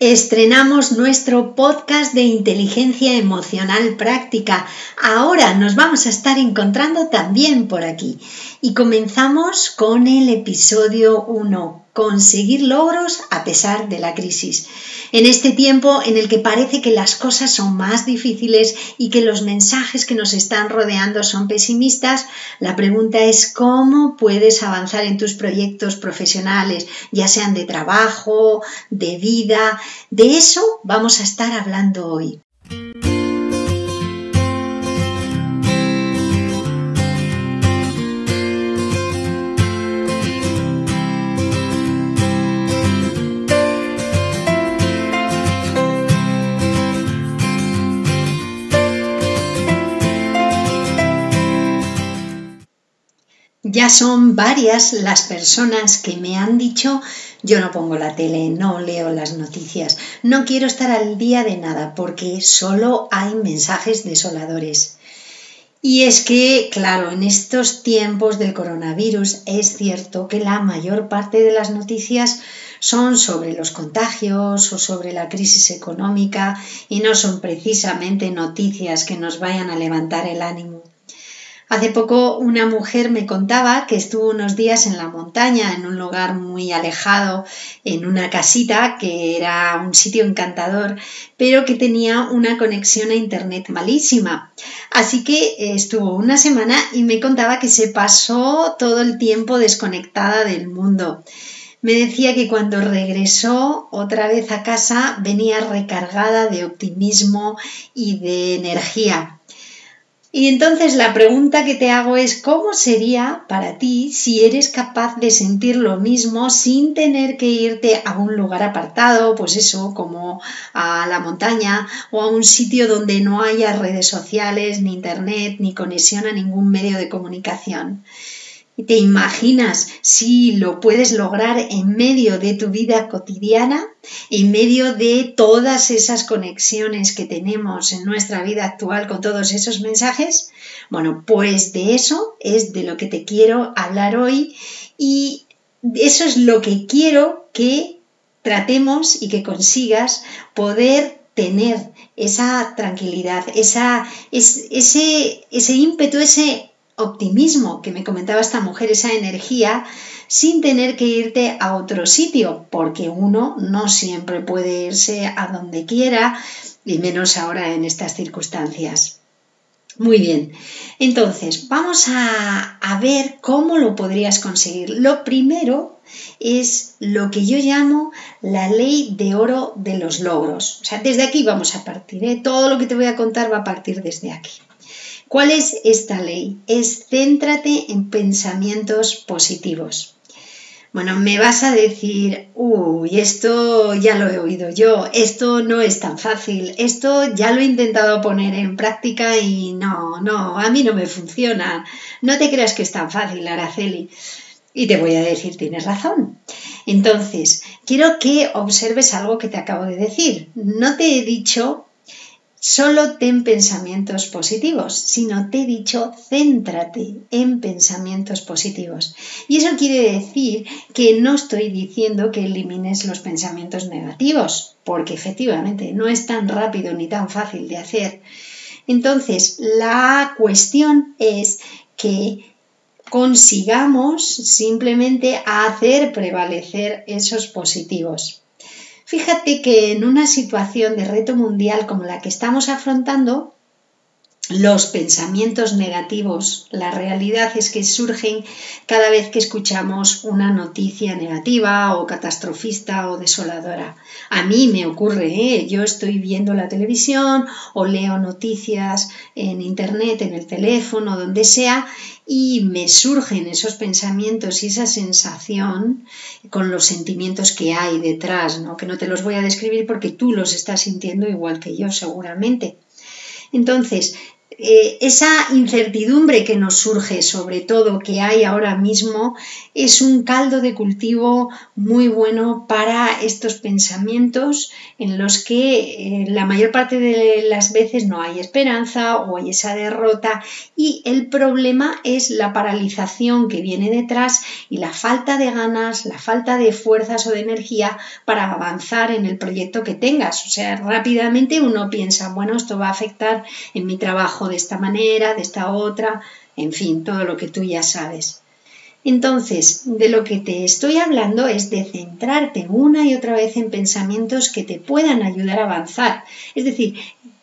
Estrenamos nuestro podcast de inteligencia emocional práctica. Ahora nos vamos a estar encontrando también por aquí. Y comenzamos con el episodio 1, conseguir logros a pesar de la crisis. En este tiempo en el que parece que las cosas son más difíciles y que los mensajes que nos están rodeando son pesimistas, la pregunta es cómo puedes avanzar en tus proyectos profesionales, ya sean de trabajo, de vida. De eso vamos a estar hablando hoy. Ya son varias las personas que me han dicho yo no pongo la tele, no leo las noticias, no quiero estar al día de nada porque solo hay mensajes desoladores. Y es que, claro, en estos tiempos del coronavirus es cierto que la mayor parte de las noticias son sobre los contagios o sobre la crisis económica y no son precisamente noticias que nos vayan a levantar el ánimo. Hace poco una mujer me contaba que estuvo unos días en la montaña, en un lugar muy alejado, en una casita que era un sitio encantador, pero que tenía una conexión a Internet malísima. Así que estuvo una semana y me contaba que se pasó todo el tiempo desconectada del mundo. Me decía que cuando regresó otra vez a casa venía recargada de optimismo y de energía. Y entonces la pregunta que te hago es, ¿cómo sería para ti si eres capaz de sentir lo mismo sin tener que irte a un lugar apartado, pues eso, como a la montaña o a un sitio donde no haya redes sociales, ni internet, ni conexión a ningún medio de comunicación? ¿Te imaginas si lo puedes lograr en medio de tu vida cotidiana, en medio de todas esas conexiones que tenemos en nuestra vida actual con todos esos mensajes? Bueno, pues de eso es de lo que te quiero hablar hoy y eso es lo que quiero que tratemos y que consigas poder tener esa tranquilidad, esa, ese, ese ímpetu, ese optimismo que me comentaba esta mujer, esa energía, sin tener que irte a otro sitio, porque uno no siempre puede irse a donde quiera, y menos ahora en estas circunstancias. Muy bien, entonces vamos a, ver cómo lo podrías conseguir. Lo primero es lo que yo llamo la ley de oro de los logros. O sea, desde aquí vamos a partir. ¿eh? Todo lo que te voy a contar va a partir desde aquí. ¿Cuál es esta ley? Es céntrate en pensamientos positivos. Bueno, me vas a decir, uy, esto ya lo he oído yo, esto no es tan fácil, esto ya lo he intentado poner en práctica y no, no, a mí no me funciona. No te creas que es tan fácil, Araceli. Y te voy a decir, tienes razón. Entonces, quiero que observes algo que te acabo de decir. No te he dicho Solo ten pensamientos positivos, sino te he dicho, céntrate en pensamientos positivos. Y eso quiere decir que no estoy diciendo que elimines los pensamientos negativos, porque efectivamente no es tan rápido ni tan fácil de hacer. Entonces, la cuestión es que consigamos simplemente hacer prevalecer esos positivos. Fíjate que en una situación de reto mundial como la que estamos afrontando, los pensamientos negativos, la realidad es que surgen cada vez que escuchamos una noticia negativa o catastrofista o desoladora. A mí me ocurre, ¿eh? yo estoy viendo la televisión o leo noticias en internet, en el teléfono, donde sea, y me surgen esos pensamientos y esa sensación con los sentimientos que hay detrás, ¿no? que no te los voy a describir porque tú los estás sintiendo igual que yo seguramente. Entonces, eh, esa incertidumbre que nos surge, sobre todo que hay ahora mismo, es un caldo de cultivo muy bueno para estos pensamientos en los que eh, la mayor parte de las veces no hay esperanza o hay esa derrota y el problema es la paralización que viene detrás y la falta de ganas, la falta de fuerzas o de energía para avanzar en el proyecto que tengas. O sea, rápidamente uno piensa, bueno, esto va a afectar en mi trabajo de esta manera, de esta otra, en fin, todo lo que tú ya sabes. Entonces, de lo que te estoy hablando es de centrarte una y otra vez en pensamientos que te puedan ayudar a avanzar. Es decir,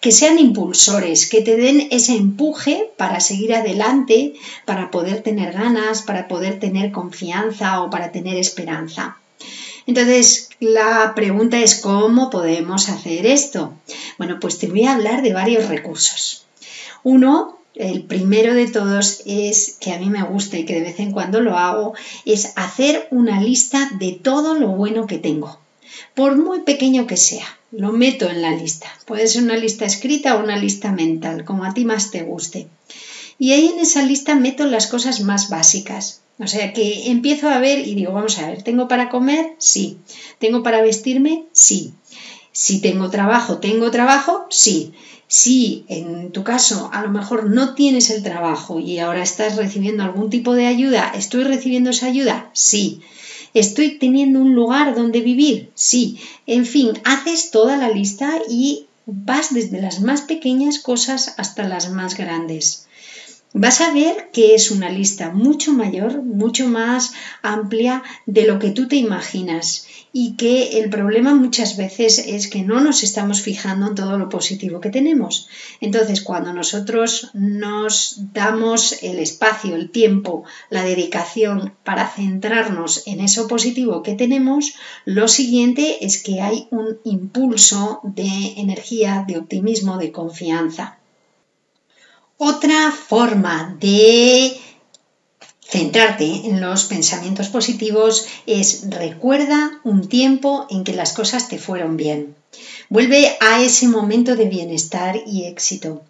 que sean impulsores, que te den ese empuje para seguir adelante, para poder tener ganas, para poder tener confianza o para tener esperanza. Entonces, la pregunta es cómo podemos hacer esto. Bueno, pues te voy a hablar de varios recursos. Uno, el primero de todos es que a mí me gusta y que de vez en cuando lo hago, es hacer una lista de todo lo bueno que tengo, por muy pequeño que sea. Lo meto en la lista. Puede ser una lista escrita o una lista mental, como a ti más te guste. Y ahí en esa lista meto las cosas más básicas. O sea que empiezo a ver y digo, vamos a ver, ¿tengo para comer? Sí. ¿Tengo para vestirme? Sí. Si tengo trabajo, ¿tengo trabajo? Sí. Si en tu caso a lo mejor no tienes el trabajo y ahora estás recibiendo algún tipo de ayuda, ¿estoy recibiendo esa ayuda? Sí. ¿Estoy teniendo un lugar donde vivir? Sí. En fin, haces toda la lista y vas desde las más pequeñas cosas hasta las más grandes vas a ver que es una lista mucho mayor, mucho más amplia de lo que tú te imaginas y que el problema muchas veces es que no nos estamos fijando en todo lo positivo que tenemos. Entonces, cuando nosotros nos damos el espacio, el tiempo, la dedicación para centrarnos en eso positivo que tenemos, lo siguiente es que hay un impulso de energía, de optimismo, de confianza. Otra forma de centrarte en los pensamientos positivos es recuerda un tiempo en que las cosas te fueron bien. Vuelve a ese momento de bienestar y éxito.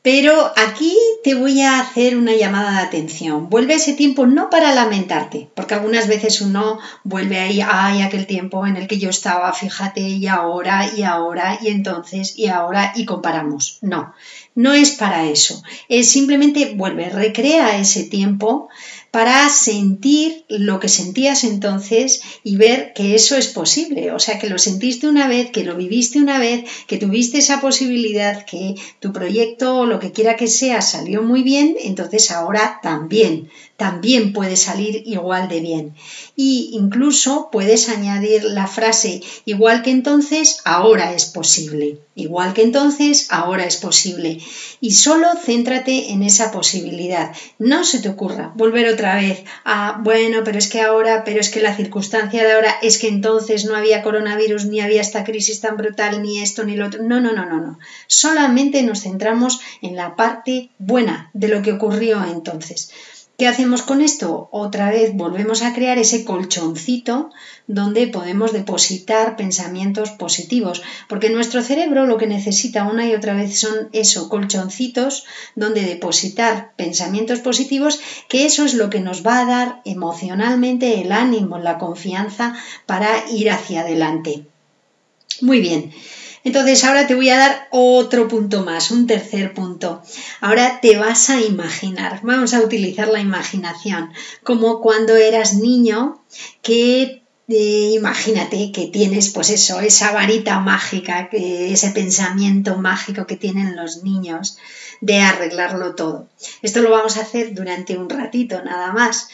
Pero aquí te voy a hacer una llamada de atención. Vuelve ese tiempo no para lamentarte, porque algunas veces uno vuelve ahí, ay, aquel tiempo en el que yo estaba, fíjate, y ahora, y ahora, y entonces, y ahora, y comparamos. No, no es para eso. Es simplemente vuelve, recrea ese tiempo para sentir lo que sentías entonces y ver que eso es posible. O sea, que lo sentiste una vez, que lo viviste una vez, que tuviste esa posibilidad, que tu proyecto o lo que quiera que sea salió muy bien, entonces ahora también, también puede salir igual de bien. Y incluso puedes añadir la frase igual que entonces, ahora es posible. Igual que entonces, ahora es posible. Y solo céntrate en esa posibilidad. No se te ocurra volver otra vez a, bueno, pero es que ahora, pero es que la circunstancia de ahora es que entonces no había coronavirus, ni había esta crisis tan brutal, ni esto, ni lo otro. No, no, no, no, no. Solamente nos centramos en la parte buena de lo que ocurrió entonces. ¿Qué hacemos con esto? Otra vez volvemos a crear ese colchoncito donde podemos depositar pensamientos positivos, porque nuestro cerebro lo que necesita una y otra vez son esos colchoncitos donde depositar pensamientos positivos, que eso es lo que nos va a dar emocionalmente el ánimo, la confianza para ir hacia adelante. Muy bien. Entonces ahora te voy a dar otro punto más, un tercer punto. Ahora te vas a imaginar, vamos a utilizar la imaginación, como cuando eras niño que eh, imagínate que tienes pues eso, esa varita mágica, que, ese pensamiento mágico que tienen los niños de arreglarlo todo. Esto lo vamos a hacer durante un ratito nada más.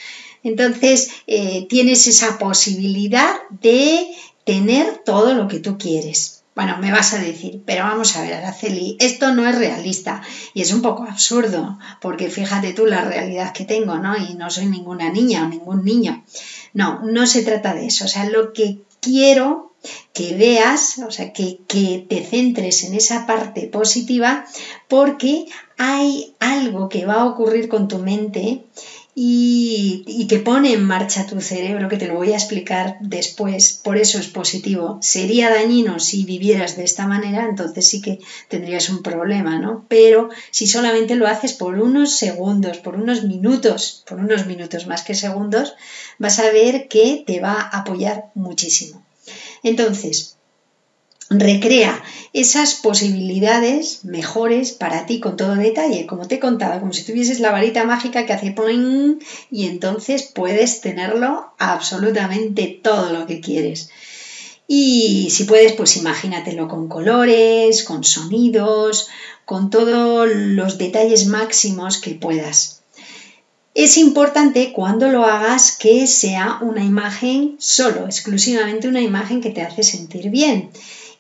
Entonces eh, tienes esa posibilidad de tener todo lo que tú quieres. Bueno, me vas a decir, pero vamos a ver, Araceli, esto no es realista y es un poco absurdo, porque fíjate tú la realidad que tengo, ¿no? Y no soy ninguna niña o ningún niño. No, no se trata de eso. O sea, lo que quiero que veas, o sea, que, que te centres en esa parte positiva, porque hay algo que va a ocurrir con tu mente y, que pone en marcha tu cerebro, que te lo voy a explicar después, por eso es positivo. Sería dañino si vivieras de esta manera, entonces sí que tendrías un problema, ¿no? Pero si solamente lo haces por unos segundos, por unos minutos, por unos minutos más que segundos, vas a ver que te va a apoyar muchísimo. Entonces, recrea esas posibilidades mejores para ti con todo detalle, como te he contado, como si tuvieses la varita mágica que hace y entonces puedes tenerlo absolutamente todo lo que quieres. Y si puedes, pues imagínatelo con colores, con sonidos, con todos los detalles máximos que puedas. Es importante cuando lo hagas que sea una imagen solo, exclusivamente una imagen que te hace sentir bien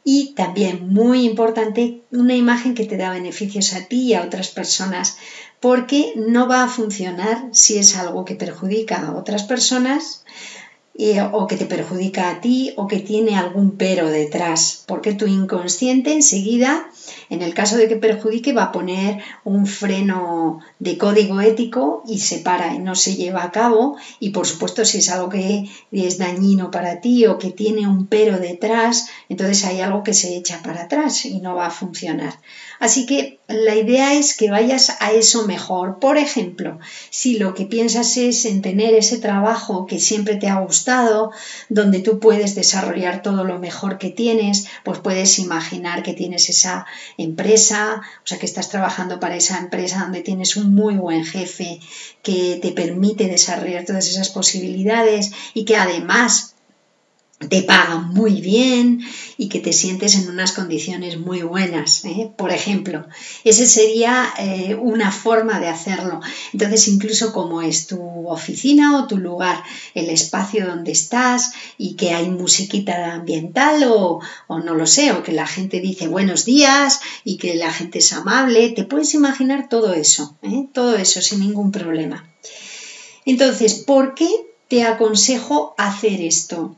y también muy importante una imagen que te da beneficios a ti y a otras personas porque no va a funcionar si es algo que perjudica a otras personas o que te perjudica a ti o que tiene algún pero detrás, porque tu inconsciente enseguida, en el caso de que perjudique, va a poner un freno de código ético y se para y no se lleva a cabo. Y por supuesto, si es algo que es dañino para ti o que tiene un pero detrás, entonces hay algo que se echa para atrás y no va a funcionar. Así que la idea es que vayas a eso mejor. Por ejemplo, si lo que piensas es en tener ese trabajo que siempre te ha gustado, donde tú puedes desarrollar todo lo mejor que tienes, pues puedes imaginar que tienes esa empresa, o sea, que estás trabajando para esa empresa donde tienes un muy buen jefe que te permite desarrollar todas esas posibilidades y que además te pagan muy bien y que te sientes en unas condiciones muy buenas. ¿eh? Por ejemplo, esa sería eh, una forma de hacerlo. Entonces, incluso como es tu oficina o tu lugar, el espacio donde estás y que hay musiquita ambiental o, o no lo sé, o que la gente dice buenos días y que la gente es amable, te puedes imaginar todo eso, ¿eh? todo eso sin ningún problema. Entonces, ¿por qué te aconsejo hacer esto?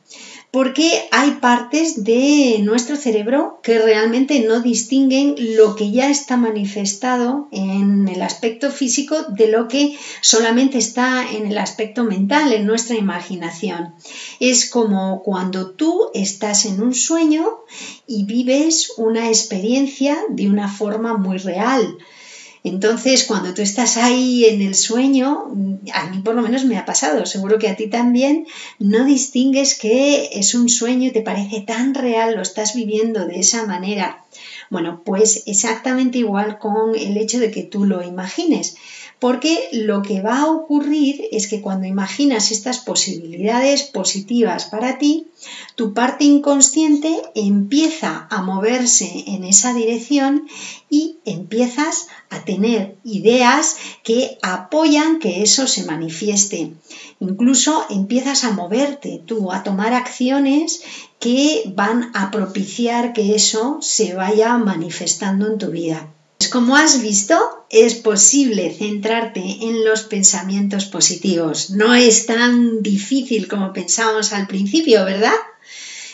Porque hay partes de nuestro cerebro que realmente no distinguen lo que ya está manifestado en el aspecto físico de lo que solamente está en el aspecto mental, en nuestra imaginación. Es como cuando tú estás en un sueño y vives una experiencia de una forma muy real. Entonces, cuando tú estás ahí en el sueño, a mí por lo menos me ha pasado, seguro que a ti también, no distingues que es un sueño te parece tan real, lo estás viviendo de esa manera. Bueno, pues exactamente igual con el hecho de que tú lo imagines. Porque lo que va a ocurrir es que cuando imaginas estas posibilidades positivas para ti, tu parte inconsciente empieza a moverse en esa dirección y empiezas a tener ideas que apoyan que eso se manifieste. Incluso empiezas a moverte tú, a tomar acciones que van a propiciar que eso se vaya manifestando en tu vida. Pues como has visto, es posible centrarte en los pensamientos positivos. No es tan difícil como pensábamos al principio, ¿verdad?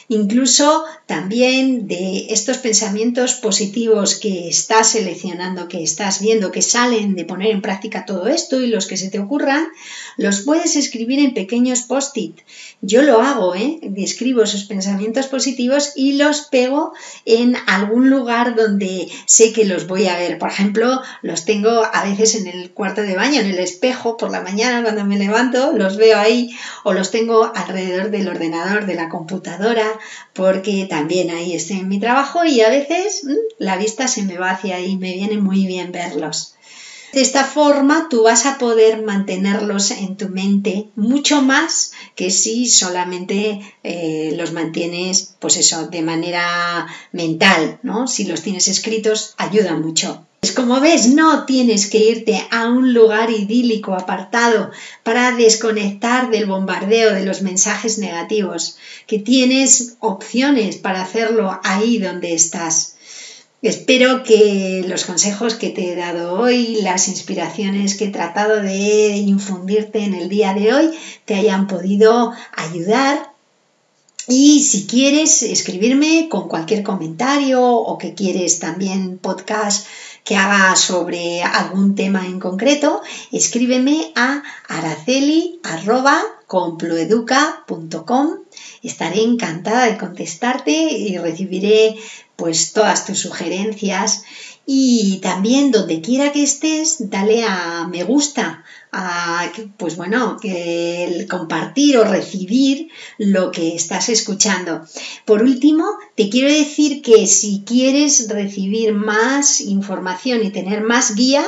Incluso también de estos pensamientos positivos que estás seleccionando, que estás viendo, que salen de poner en práctica todo esto y los que se te ocurran, los puedes escribir en pequeños post-it. Yo lo hago, ¿eh? escribo esos pensamientos positivos y los pego en algún lugar donde sé que los voy a ver. Por ejemplo, los tengo a veces en el cuarto de baño, en el espejo, por la mañana cuando me levanto, los veo ahí o los tengo alrededor del ordenador, de la computadora porque también ahí estoy en mi trabajo y a veces mm, la vista se me va hacia ahí, me viene muy bien verlos. De esta forma tú vas a poder mantenerlos en tu mente mucho más que si solamente eh, los mantienes, pues eso, de manera mental, ¿no? Si los tienes escritos, ayuda mucho. Pues como ves, no tienes que irte a un lugar idílico apartado para desconectar del bombardeo de los mensajes negativos, que tienes opciones para hacerlo ahí donde estás. Espero que los consejos que te he dado hoy, las inspiraciones que he tratado de infundirte en el día de hoy, te hayan podido ayudar y si quieres escribirme con cualquier comentario o que quieres también podcast que haga sobre algún tema en concreto, escríbeme a araceli.comploeduca.com. Estaré encantada de contestarte y recibiré pues todas tus sugerencias y también donde quiera que estés, dale a me gusta, pues bueno, el compartir o recibir lo que estás escuchando. Por último, te quiero decir que si quieres recibir más información y tener más guía,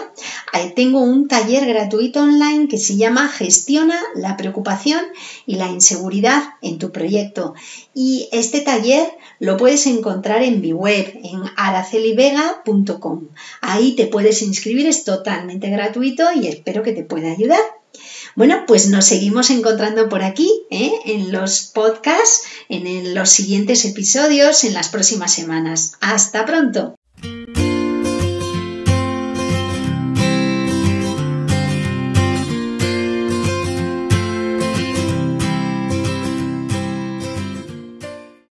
tengo un taller gratuito online que se llama Gestiona la preocupación y la inseguridad en tu proyecto. Y este taller lo puedes encontrar en mi web, en aracelivega.com. Ahí te puedes inscribir, es totalmente gratuito y espero que te pueda ayudar. Bueno, pues nos seguimos encontrando por aquí, ¿eh? en los podcasts, en los siguientes episodios, en las próximas semanas. Hasta pronto.